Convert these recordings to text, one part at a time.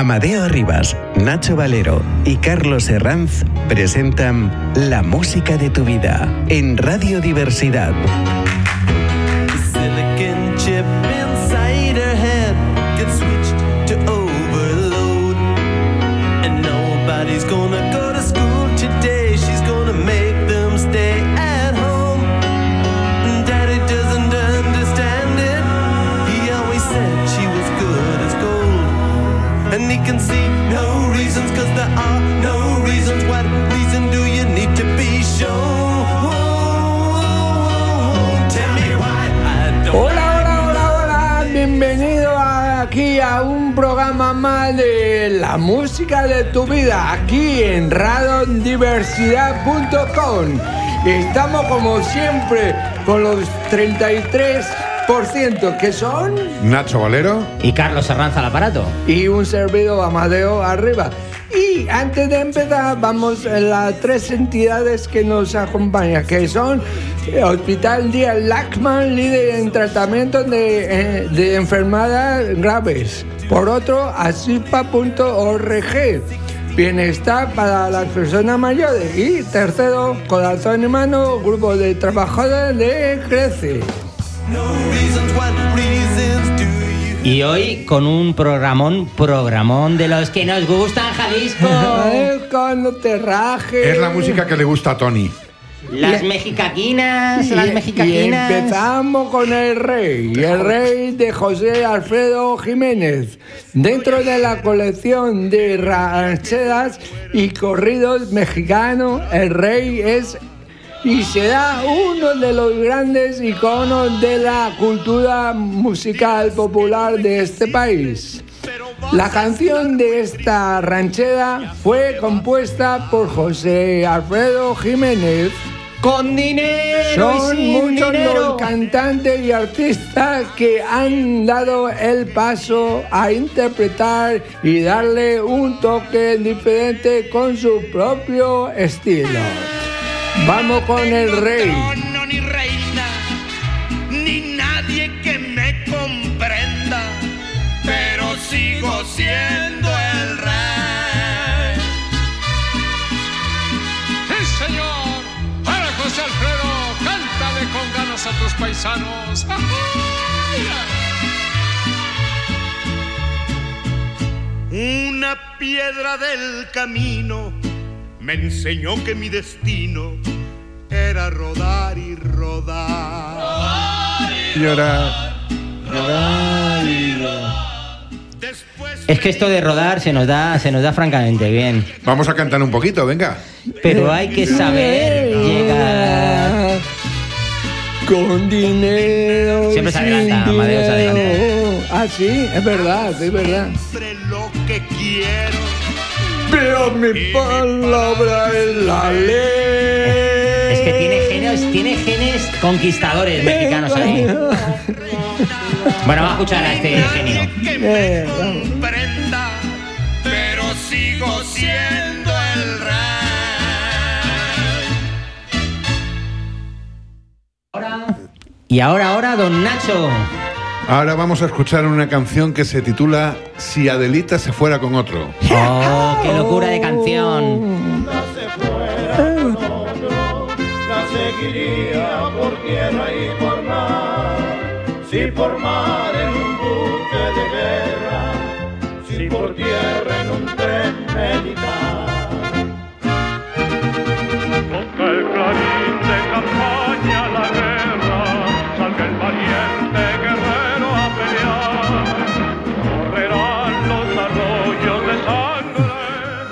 Amadeo Rivas, Nacho Valero y Carlos Herranz presentan La música de tu vida en Radio Diversidad. De la música de tu vida, aquí en radiondiversidad.com. Estamos como siempre con los 33% que son Nacho Valero. Y Carlos Herranza al aparato. y un servidor Amadeo arriba. Y antes de empezar, vamos a las tres entidades que nos acompañan, que son Hospital Díaz Lachman, líder en tratamiento de, eh, de enfermedades graves. Por otro, asispa.org, bienestar para las personas mayores. Y tercero, Corazón y Mano, grupo de trabajadores de Crece. Y hoy con un programón, programón de los que nos gustan, Jalisco. Cuando te rajes. Es la música que le gusta a Tony. Las mexicaquinas, las mexicaquinas. Y empezamos con el rey, el rey de José Alfredo Jiménez. Dentro de la colección de rancheras y corridos mexicanos, el rey es y será uno de los grandes iconos de la cultura musical popular de este país. La canción de esta ranchera fue compuesta por José Alfredo Jiménez. Con dinero. y Son sin muchos dinero. los cantantes y artistas que han dado el paso a interpretar y darle un toque diferente con su propio estilo. Vamos con el rey. Paisanos. Una piedra del camino me enseñó que mi destino era rodar y rodar. Llorar. Y llorar. Después Es que esto de rodar se nos da, se nos da francamente bien. Vamos a cantar un poquito, venga. Pero hay que saber llegar. Con dinero. Siempre se adelanta, Amadeo se adelanta. dinero. Ah, sí, es verdad, es verdad. siempre lo que quiero. Pero mi palabra es la ley. Es que tiene genes, tiene genes conquistadores mexicanos ahí. Bueno, vamos a escuchar a este genio. Eh, vamos. Y ahora, ahora, don Nacho. Ahora vamos a escuchar una canción que se titula Si Adelita se fuera con otro. Oh, qué locura de canción. la seguiría por tierra y por mar. Si por mar en un buque de guerra, si por tierra en un tren militar.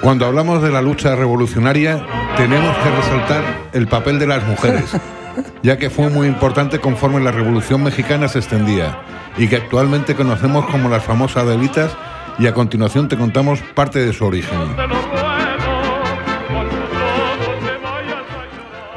Cuando hablamos de la lucha revolucionaria, tenemos que resaltar el papel de las mujeres, ya que fue muy importante conforme la Revolución Mexicana se extendía y que actualmente conocemos como las famosas Adelitas y a continuación te contamos parte de su origen.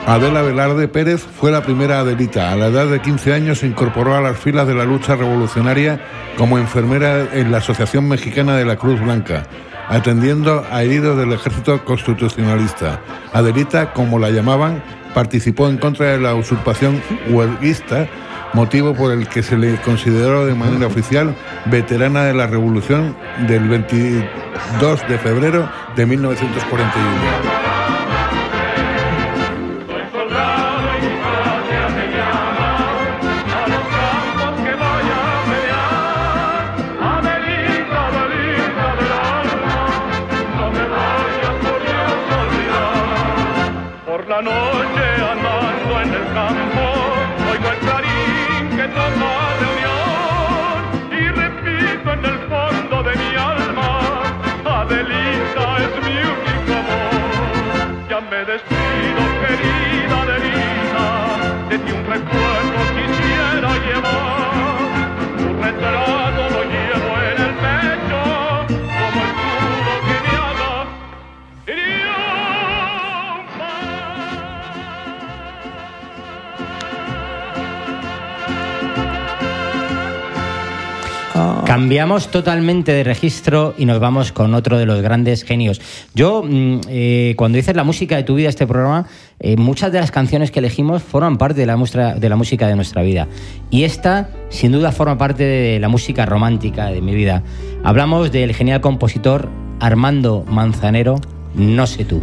Adela Velarde Pérez fue la primera Adelita. A la edad de 15 años se incorporó a las filas de la lucha revolucionaria como enfermera en la Asociación Mexicana de la Cruz Blanca, atendiendo a heridos del ejército constitucionalista. Adelita, como la llamaban, participó en contra de la usurpación huelguista, motivo por el que se le consideró de manera oficial veterana de la revolución del 20 2 de febrero de 1941. De ti un recuerdo quisiera llevar. Cambiamos totalmente de registro y nos vamos con otro de los grandes genios. Yo, mm, eh, cuando dices la música de tu vida, este programa, eh, muchas de las canciones que elegimos forman parte de la, muestra, de la música de nuestra vida. Y esta, sin duda, forma parte de la música romántica de mi vida. Hablamos del genial compositor Armando Manzanero, No sé tú.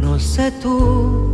No sé tú,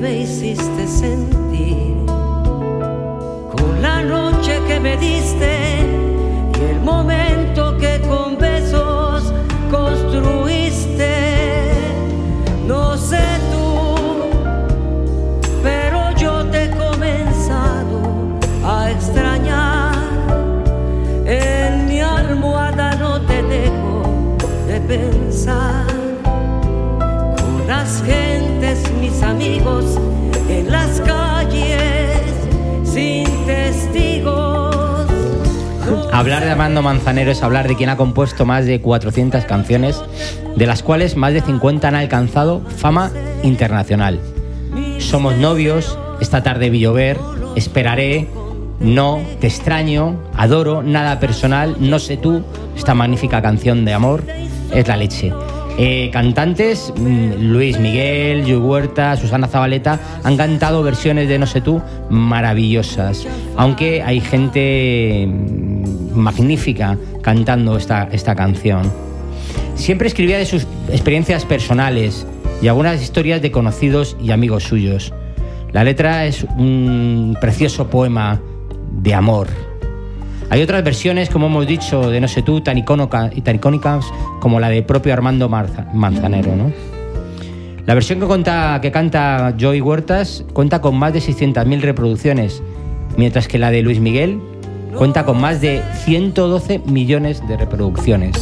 me hiciste sentir. Con la noche que me diste en las calles, sin testigos. Hablar de Armando Manzanero es hablar de quien ha compuesto más de 400 canciones, de las cuales más de 50 han alcanzado fama internacional. Somos novios, esta tarde vi llover, esperaré, no, te extraño, adoro, nada personal, no sé tú, esta magnífica canción de amor es la leche. Eh, cantantes, mm, Luis Miguel, Yu Huerta, Susana Zabaleta, han cantado versiones de No sé tú maravillosas, aunque hay gente mm, magnífica cantando esta, esta canción. Siempre escribía de sus experiencias personales y algunas historias de conocidos y amigos suyos. La letra es un precioso poema de amor. Hay otras versiones, como hemos dicho, de No sé tú, tan, icónica- icónicas como la de propio Armando Manzanero. ¿no? La versión que, cuenta, que canta Joey Huertas cuenta con más de 600.000 reproducciones, mientras que la de Luis Miguel cuenta con más de 112 millones de reproducciones.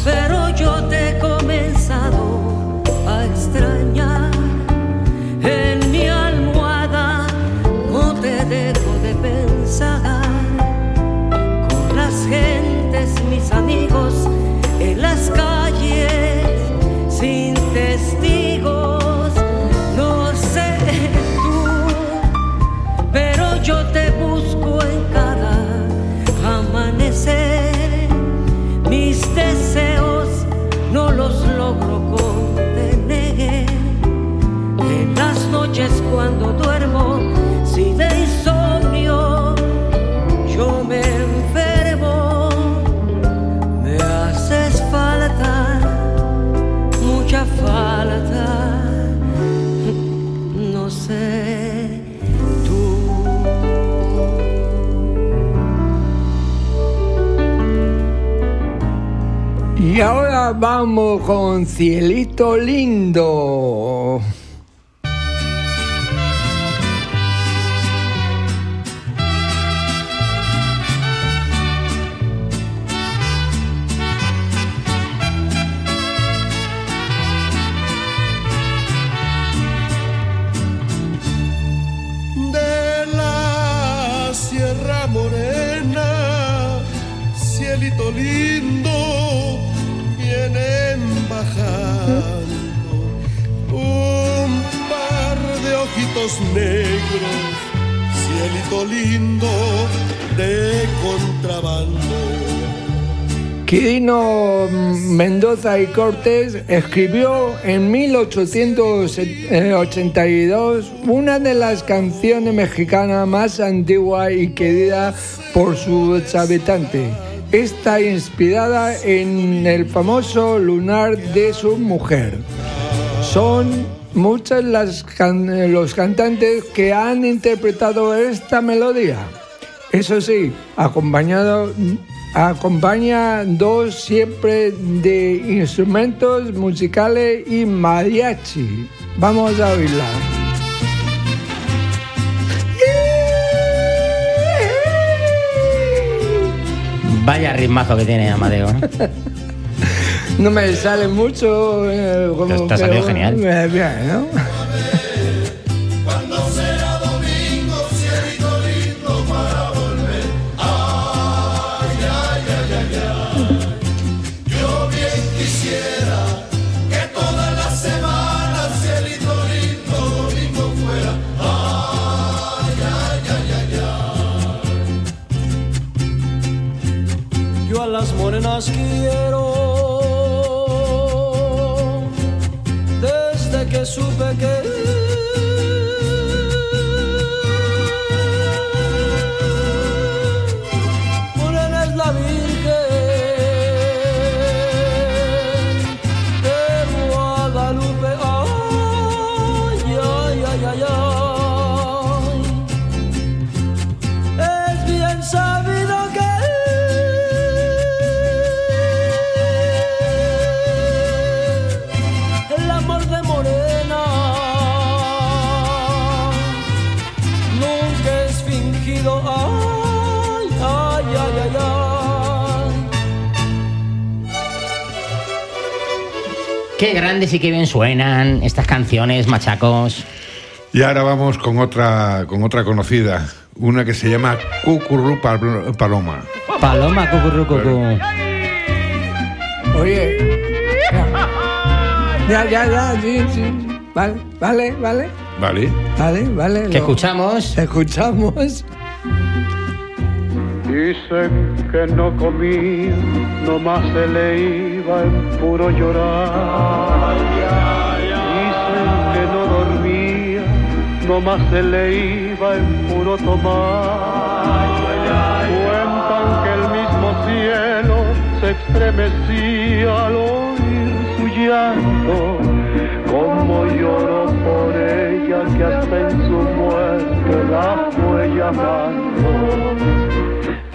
Y ahora vamos con Cielito Lindo. Lindo de contrabando. Quirino Mendoza y Cortés escribió en 1882 una de las canciones mexicanas más antiguas y querida por sus habitantes. Está inspirada en el famoso lunar de su mujer. Son muchas las can- los cantantes que han interpretado esta melodía. Eso sí, acompañado, acompaña dos siempre de instrumentos musicales y mariachi. Vamos a oírla. Vaya ritmazo que tiene Amadeo. No me sale mucho. eh, como Te ha salido que- genial. eh, bien, ¿no? Qué grandes y qué bien suenan estas canciones, machacos. Y ahora vamos con otra, con otra conocida, una que se llama Cucurru Pal- Paloma. Paloma, cucurru, cucú. Oye. Ya, ya, ya, sí, sí. Vale, vale, vale. ¿Vale? Vale, vale. ¿Qué lo- escuchamos? Escuchamos. Dicen que no comía, nomás se le iba en puro llorar. Dicen que no dormía, nomás se le iba en puro tomar. Cuentan que el mismo cielo se estremecía al oír su llanto. Como lloró por ella que hasta en su muerte la fue llamando.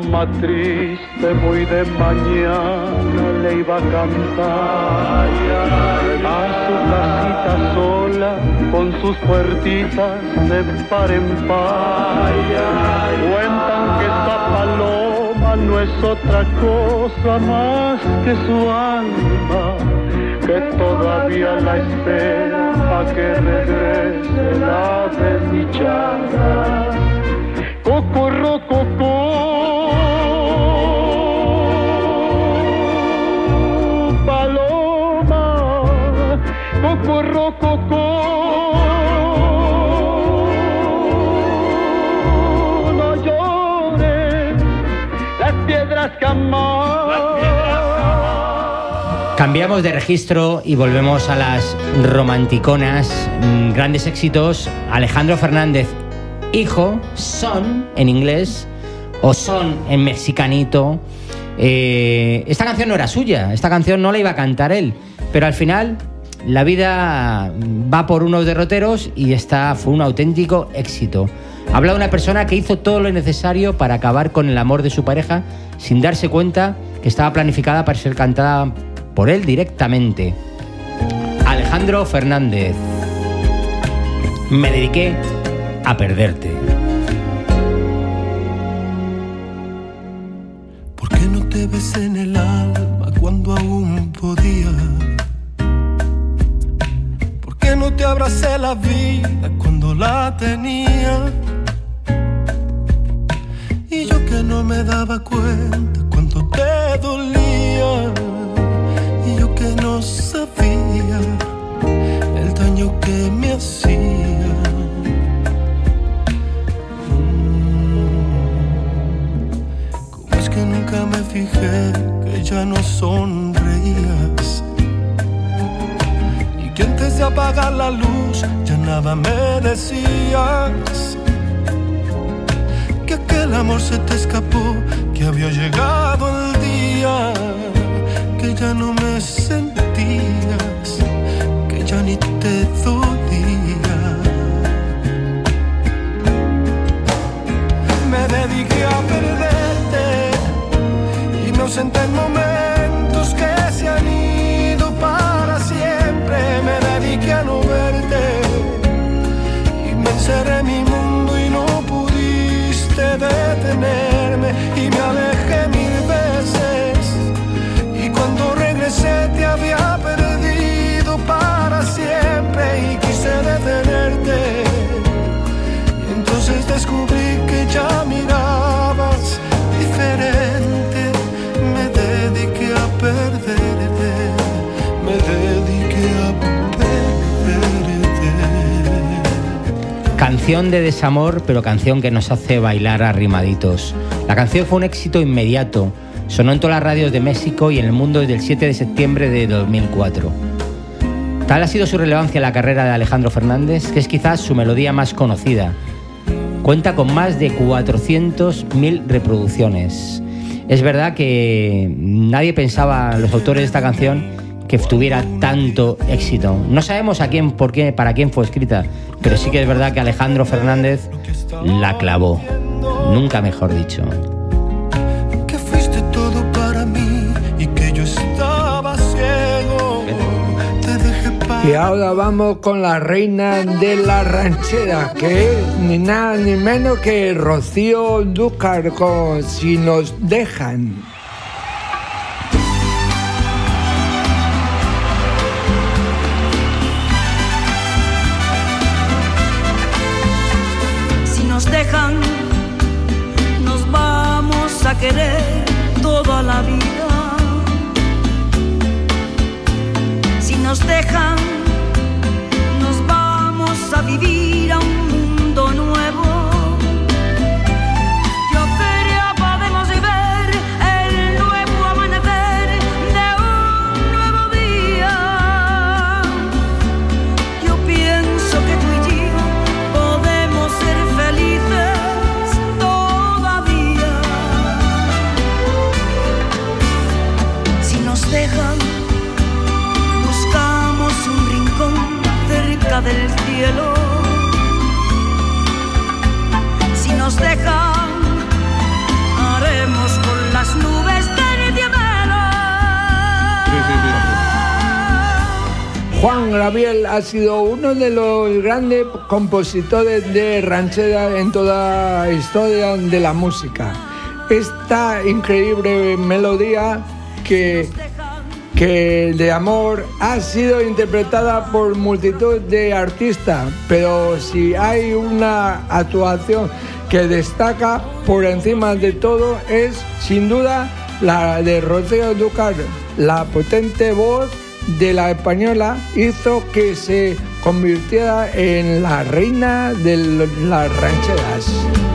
paloma triste muy de mañana le iba a cantar a su casita sola con sus puertitas de par en par. Cuentan que esta paloma no es otra cosa más que su alma que todavía la espera que regrese la desdichada. Cocorro, cocó, No llores, las piedras jamás. Cambiamos de registro y volvemos a las romanticonas. Mm, Grandes éxitos. Alejandro Fernández, hijo, son en inglés o son en mexicanito. Eh, esta canción no era suya, esta canción no la iba a cantar él, pero al final la vida va por unos derroteros y esta fue un auténtico éxito. Habla de una persona que hizo todo lo necesario para acabar con el amor de su pareja sin darse cuenta que estaba planificada para ser cantada por él directamente. Alejandro Fernández. Me dediqué a perderte. ¿Por qué no te ves en el abracé la vida cuando la tenía? Y yo que no me daba cuenta cuánto te dolía. Y yo que no sabía el daño que me hacía. ¿Cómo es que nunca me fijé que ya no sonreías? Que antes de apagar la luz ya nada me decías. Que aquel amor se te escapó, que había llegado el día, que ya no me sentías, que ya ni te dolía. Me dediqué a perderte ausenté en momentos me encerré en mi mundo y no pudiste detenerme y me alejé mil veces. Y cuando regresé te había perdido para siempre y quise detenerte. Y entonces descubrí que ya mirabas Canción de desamor, pero canción que nos hace bailar arrimaditos. La canción fue un éxito inmediato. Sonó en todas las radios de México y en el mundo desde el 7 de septiembre de 2004. Tal ha sido su relevancia en la carrera de Alejandro Fernández, que es quizás su melodía más conocida. Cuenta con más de 400.000 reproducciones. Es verdad que nadie pensaba, los autores de esta canción, que tuviera tanto éxito. No sabemos a quién, por qué, para quién fue escrita, pero sí que es verdad que Alejandro Fernández la clavó. Nunca mejor dicho. Que fuiste todo para mí y que yo estaba ciego. Te dejé para Y ahora vamos con la reina de la ranchera, que es ni nada ni menos que Rocío Dúcar con Si nos dejan. Querer toda la vida. Si nos dejan, del cielo. Si nos dejan, haremos con las nubes terciopelo. Juan Gabriel ha sido uno de los grandes compositores de ranchera en toda la historia de la música. Esta increíble melodía que, que de amor ha sido interpretada por multitud de artistas, pero si hay una actuación que destaca por encima de todo es sin duda la de Rocío Ducar. La potente voz de la española hizo que se convirtiera en la reina de las rancheras.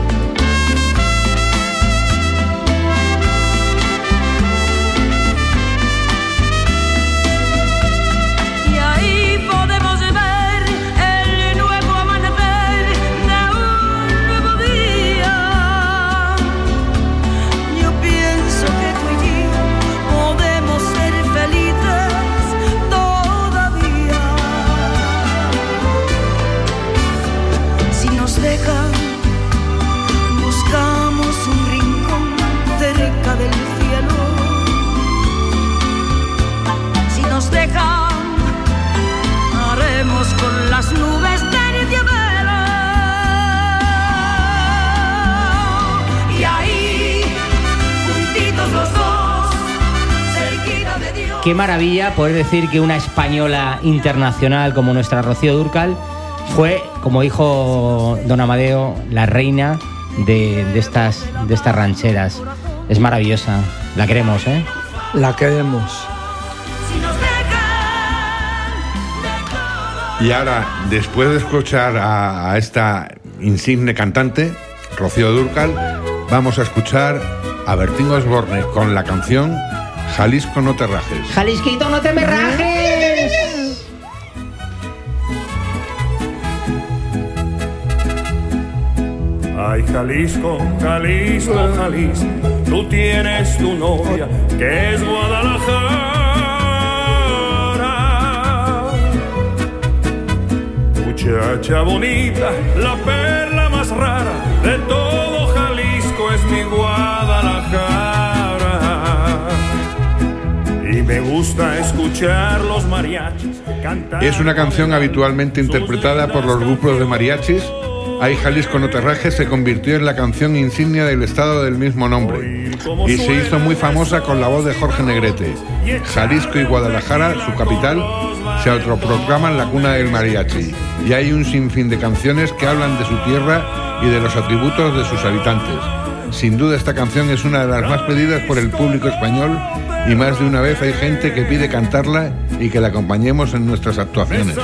Maravilla poder decir que una española internacional como nuestra Rocío Durcal fue, como dijo don Amadeo, la reina de, de estas, de estas rancheras. Es maravillosa, la queremos, ¿eh? La queremos. Y ahora, después de escuchar a, a esta insigne cantante, Rocío Durcal, vamos a escuchar a Bertín Osborne con la canción Jalisco no te rajes. Jalisquito, no te me rajes. Ay, Jalisco, Jalisco, Jalisco, tú tienes tu novia que es Guadalajara. Muchacha bonita, la perla más rara de todo gusta escuchar los mariachis. Es una canción habitualmente interpretada por los grupos de mariachis. Ay Jalisco no te rajes se convirtió en la canción insignia del estado del mismo nombre y se hizo muy famosa con la voz de Jorge Negrete. Jalisco y Guadalajara, su capital, se autoproclaman la cuna del mariachi y hay un sinfín de canciones que hablan de su tierra y de los atributos de sus habitantes. Sin duda esta canción es una de las más pedidas por el público español y más de una vez hay gente que pide cantarla y que la acompañemos en nuestras actuaciones.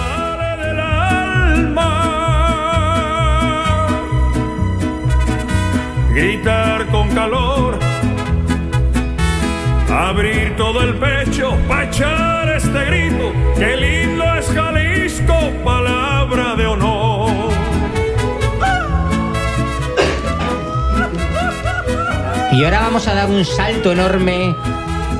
gritar con calor, abrir todo el pecho para echar este grito, qué lindo es Jalisco, palabra de honor. Y ahora vamos a dar un salto enorme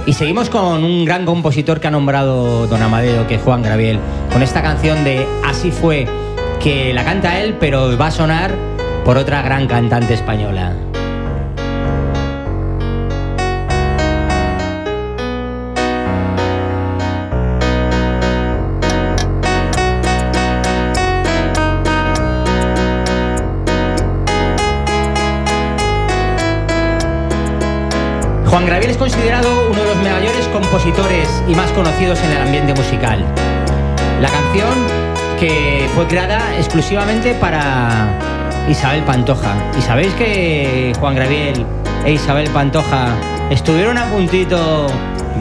y seguimos con un gran compositor que ha nombrado Don Amadeo, que es Juan Graviel, con esta canción de Así fue, que la canta él, pero va a sonar por otra gran cantante española. Juan Graviel es considerado uno de los mayores compositores y más conocidos en el ambiente musical. La canción que fue creada exclusivamente para Isabel Pantoja. ¿Y sabéis que Juan Graviel e Isabel Pantoja estuvieron a puntito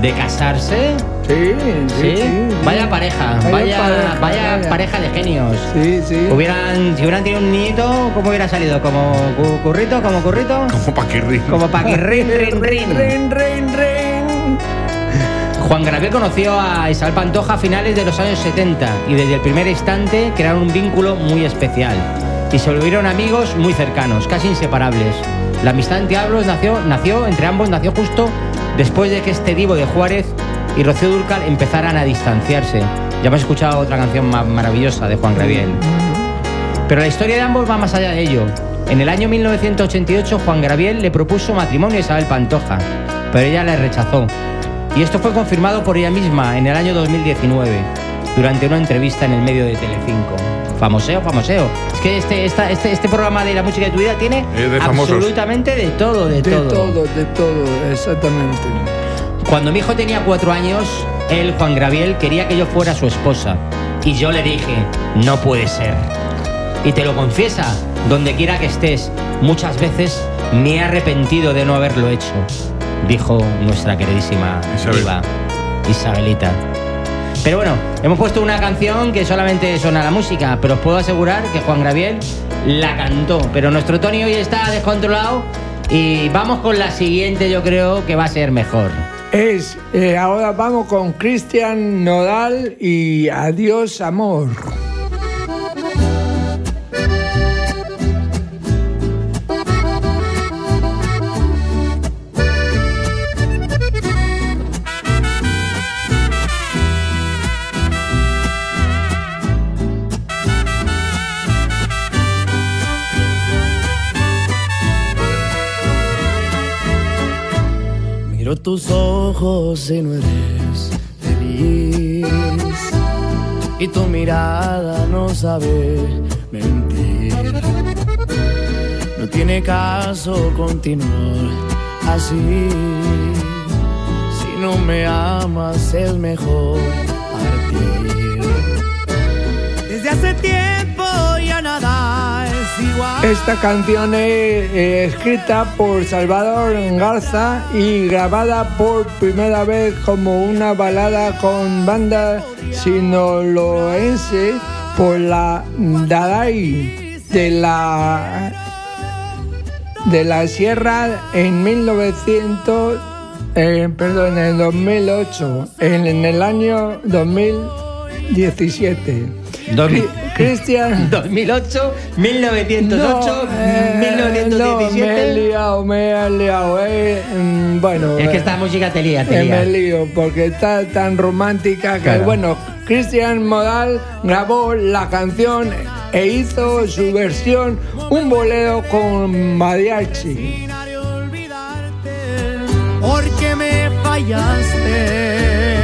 de casarse? Sí, sí, sí. Vaya pareja, Vaya vaya, pareja, vaya vaya. pareja de genios. Sí, sí. Hubieran, si hubieran tenido un niñito, ¿cómo hubiera salido? ¿Como cu- currito? ¿Como currito? Como paquirrín. Como paquirrín, rin, rin. Rin, rin, rin. Juan Graviel conoció a Isabel Pantoja a finales de los años 70 y desde el primer instante crearon un vínculo muy especial y se volvieron amigos muy cercanos, casi inseparables. La amistad entre ambos nació, nació, entre ambos nació justo después de que este divo de Juárez y Rocío Durcal empezaran a distanciarse. Ya hemos escuchado otra canción ma- maravillosa de Juan Graviel. Pero la historia de ambos va más allá de ello. En el año 1988 Juan Graviel le propuso matrimonio a Isabel Pantoja, pero ella le rechazó. Y esto fue confirmado por ella misma en el año 2019, durante una entrevista en el medio de Telecinco. Famoseo, famoseo. Es que este, esta- este, este programa de la música de tu vida tiene de absolutamente de todo, de, De todo. todo, de todo, exactamente. Cuando mi hijo tenía cuatro años, él, Juan Graviel, quería que yo fuera su esposa. Y yo le dije, no puede ser. Y te lo confiesa, donde quiera que estés, muchas veces me he arrepentido de no haberlo hecho, dijo nuestra queridísima Isabel. diva, Isabelita. Pero bueno, hemos puesto una canción que solamente suena la música, pero os puedo asegurar que Juan Graviel la cantó. Pero nuestro Tony hoy está descontrolado y vamos con la siguiente, yo creo que va a ser mejor. Es, eh, ahora vamos con Cristian Nodal y Adiós Amor. Tus ojos y no eres feliz. Y tu mirada no sabe mentir. No tiene caso continuar así. Si no me amas es mejor partir. Desde hace tiempo Esta canción es eh, escrita por Salvador Garza y grabada por primera vez como una balada con banda sinaloense por la Dadai de la de la Sierra en 1900 eh, perdón, en el 2008 en, en el año 2017 Dos mil- Cri- Cristian 2008, 1908, eh, No, me he 1917. liado, me he liado. eh. Mm, Bueno, es que eh, esta música te lía, te eh, lía. me lío porque está tan romántica que, Claro. bueno, Cristian Modal grabó la canción e hizo su versión, un bolero con mariachi. Porque me fallaste.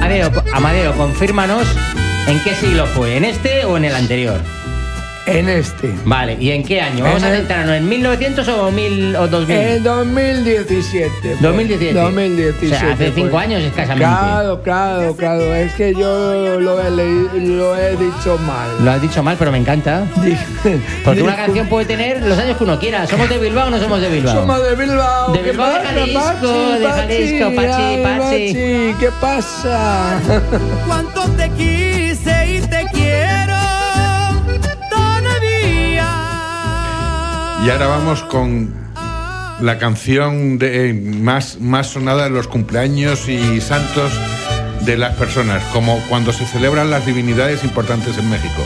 Amadeo, Amadeo, confírmanos en qué siglo fue, ¿en este o en el anterior? En este. Vale, ¿y en qué año? Vamos En a centrarnos en 1900 o, 1000 o 2000. En 2017. fue. 2017. 2017. O sea, hace cinco fue. años escasamente. Claro, claro, claro. Es que yo lo he, leído- lo he dicho mal. Lo has dicho mal, pero me encanta. Porque una canción puede tener los años que uno quiera. ¿Somos de Bilbao o no somos de Bilbao? Somos de Bilbao. De ¿Qué Bilbao, de Jalisco, de Jalisco, Pachi, Pachi. ¿Qué pasa? Cuánto te quise Y ahora vamos con la canción de, más, más sonada en los cumpleaños y santos de las personas, como cuando se celebran las divinidades importantes en México.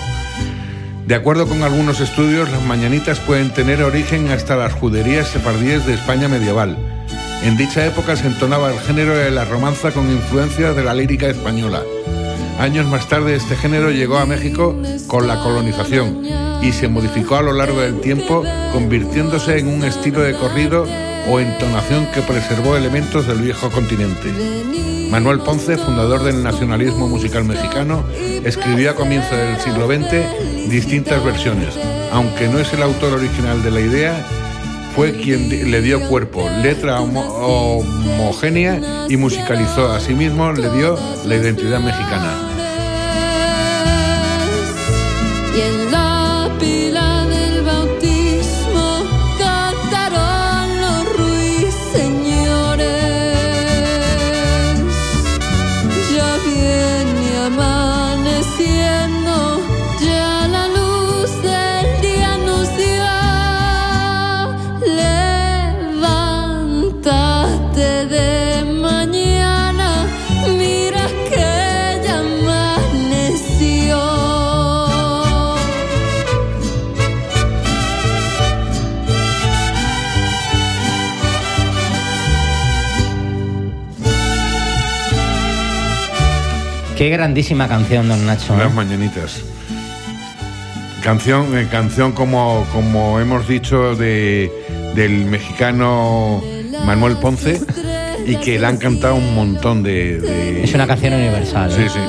De acuerdo con algunos estudios, las mañanitas pueden tener origen hasta las juderías sefardíes de España medieval. En dicha época se entonaba el género de la romanza con influencias de la lírica española. Años más tarde este género llegó a México con la colonización y se modificó a lo largo del tiempo convirtiéndose en un estilo de corrido o entonación que preservó elementos del viejo continente. Manuel Ponce, fundador del nacionalismo musical mexicano, escribió a comienzos del siglo XX distintas versiones. Aunque no es el autor original de la idea, fue quien le dio cuerpo, letra homo- homogénea y musicalizó. Asimismo, le dio la identidad mexicana. Qué grandísima canción, don Nacho. ¿eh? Las mañanitas. Canción, eh, canción como, como hemos dicho de, del mexicano Manuel Ponce y que le han cantado un montón de... de- Es una canción universal. ¿eh? sí, sí.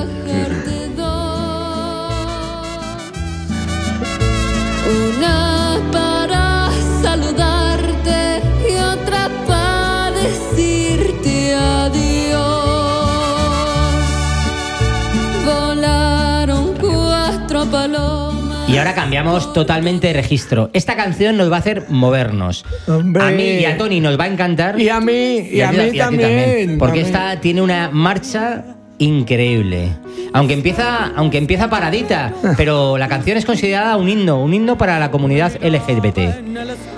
Cambiamos totalmente de registro. Esta canción nos va a hacer movernos. Hombre. A mí y a Tony nos va a encantar. Y a mí, y a ti- mí ti también. Porque a esta tiene una marcha increíble. Aunque empieza, aunque empieza paradita, pero la canción es considerada un himno, un himno para la comunidad LGBT.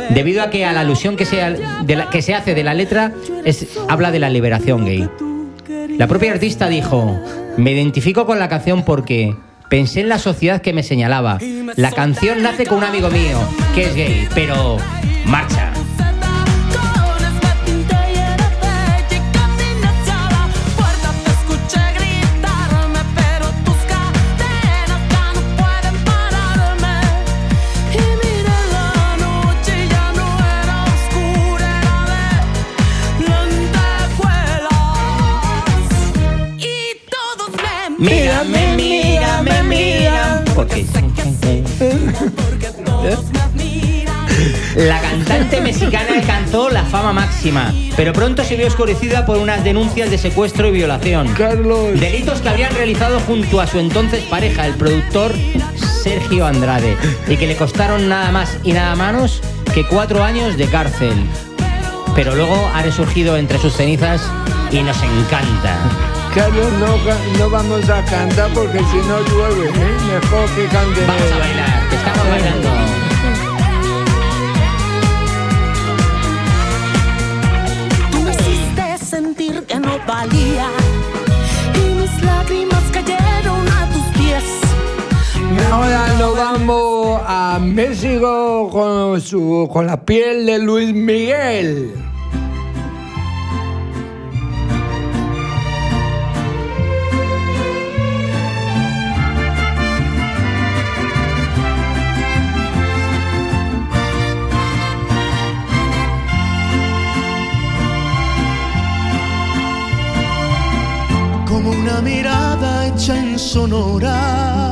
Debido a que a la alusión que se, de la- que se hace de la letra es, habla de la liberación gay. La propia artista dijo, me identifico con la canción porque pensé en la sociedad que me señalaba. La canción nace con un amigo mío, que es gay, pero marcha. La cantante mexicana alcanzó la fama máxima, pero pronto se vio oscurecida por unas denuncias de secuestro y violación. Carlos. Delitos que habrían realizado junto a su entonces pareja, el productor Sergio Andrade, y que le costaron nada más y nada menos que cuatro años de cárcel. Pero luego ha resurgido entre sus cenizas y nos encanta. Carlos, no, no vamos a cantar porque si no llueve, ¿eh? Mejor que canten Vamos a bailar, estamos bailando. Ahora nos vamos a México con, su, con la piel de Luis Miguel. como una mirada hecha en Sonora,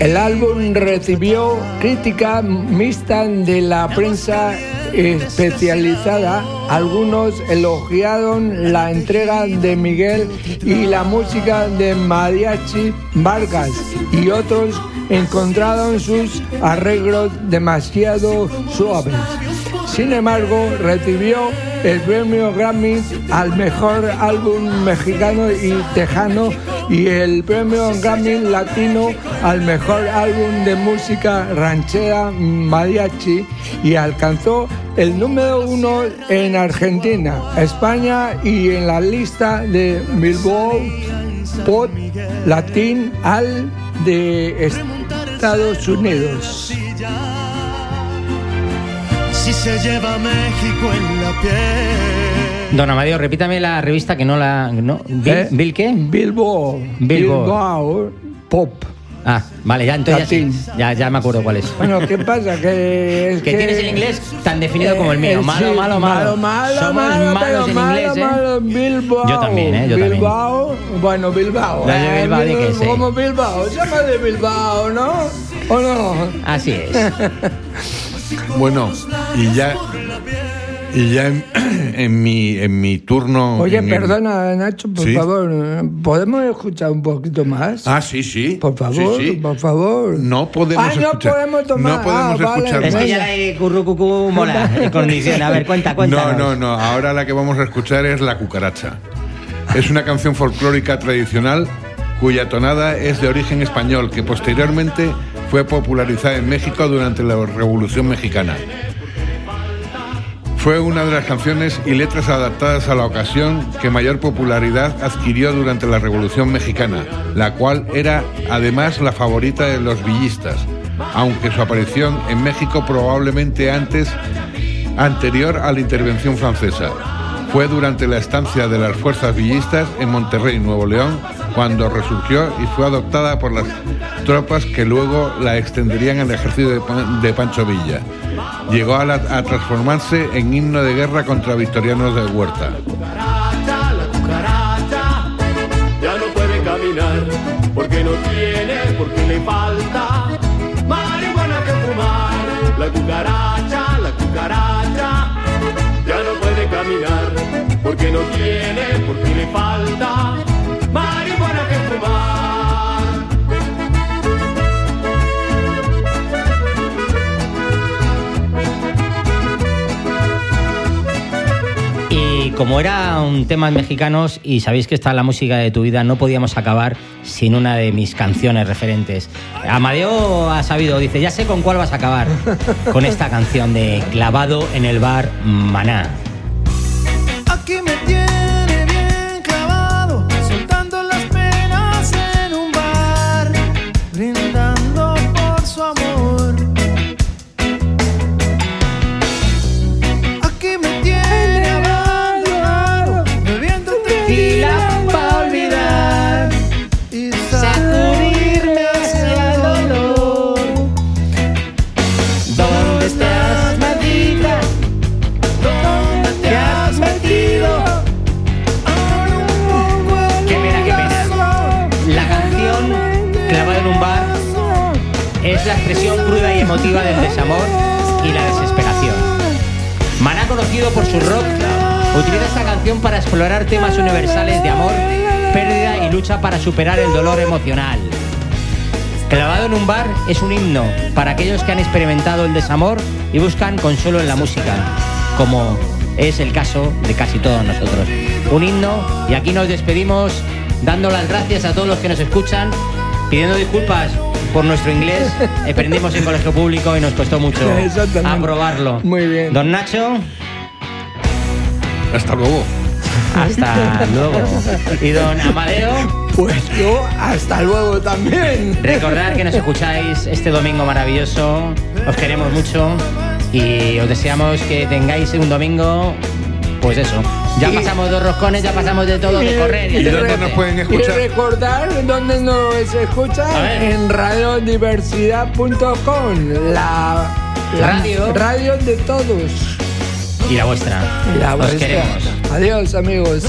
El álbum recibió crítica mixta de la prensa especializada. Algunos elogiaron la entrega de Miguel y la música de Mariachi Vargas y otros encontraron sus arreglos demasiado suaves. Sin embargo, recibió el premio Grammy al mejor álbum mexicano y tejano y el premio Grammy Latino al mejor álbum de música ranchera mariachi y alcanzó el número uno en Argentina, España y en la lista de Billboard Pop Latin al de Estados Unidos. Si se lleva México en la piel. Don Amadeo, repítame la revista que no la... No, ¿Bill, ¿Eh? Bill qué? Billboard. Billboard. Billboard Pop. Ah, vale, ya entonces ya, ya, ya me acuerdo cuál es. Bueno, ¿qué pasa? Que, es que tienes el inglés tan definido como el mío. Eh, Malo, sí, malo, malo. Malo, malo, Somos malo, malos en malo, inglés, ¿eh? malo, Bilbao. Yo también, ¿eh? Yo también. Bilbao, bueno, Bilbao. De eh, Bilbao, di que Bil- sí. Como Bilbao, llama de Bilbao, ¿no? ¿O no? Así es. Bueno, y ya, y ya en, mi, en mi turno. Oye, en el- perdona, Nacho, por Sí. favor, ¿podemos escuchar un poquito más? Ah, sí, sí. Por favor, Sí, sí. por favor. No podemos Ah, no escuchar. podemos tomar. No podemos Ah, vale. escuchar Es más. que ya la de currucucú mola en condición. A ver, cuenta, No, cuéntanos. no, no. Ahora la que vamos a escuchar es La Cucaracha. Es una canción folclórica tradicional cuya tonada es de origen español, que posteriormente fue popularizada en México durante la Revolución Mexicana. Fue una de las canciones y letras adaptadas a la ocasión que mayor popularidad adquirió durante la Revolución Mexicana, la cual era además la favorita de los villistas, aunque su aparición en México probablemente antes anterior a la intervención francesa. Fue durante la estancia de las fuerzas villistas en Monterrey, Nuevo León, cuando resurgió y fue adoptada por las tropas que luego la extenderían al ejército de, Pan- de Pancho Villa. Llegó a, la- a transformarse en himno de guerra contra victorianos de Huerta. cucaracha, la cucaracha ya no puede caminar porque no tiene, porque le falta marihuana que fumar. La cucaracha, la cucaracha ya no puede caminar porque no tiene, porque le falta como era un tema mexicanos y sabéis que está la música de tu vida, no podíamos acabar sin una de mis canciones referentes. Amadeo ha sabido, dice, ya sé con cuál vas a acabar. Con esta canción de Clavado en el bar Maná. Canción para explorar temas universales de amor, pérdida y lucha para superar el dolor emocional. Clavado en un bar es un himno para aquellos que han experimentado el desamor y buscan consuelo en la música, como es el caso de casi todos nosotros. Un himno y aquí nos despedimos dando las gracias a todos los que nos escuchan, pidiendo disculpas por nuestro inglés. Aprendimos en colegio público y nos costó mucho aprobarlo. Muy bien. Don Nacho, Hasta luego. Hasta luego. Y don Amadeo. Pues yo, hasta luego también. Recordad que nos escucháis este domingo maravilloso. Os queremos mucho y os deseamos que tengáis un domingo, pues eso. Ya Y- pasamos dos roscones, ya pasamos de todo, de correr y ¿Y de dónde nos pueden Y escuchar? recordar dónde nos escuchan en radiodiversidad.com, la, la Radio. radio de todos. Y la vuestra. Y la Os vuestra. queremos. Adiós, amigos.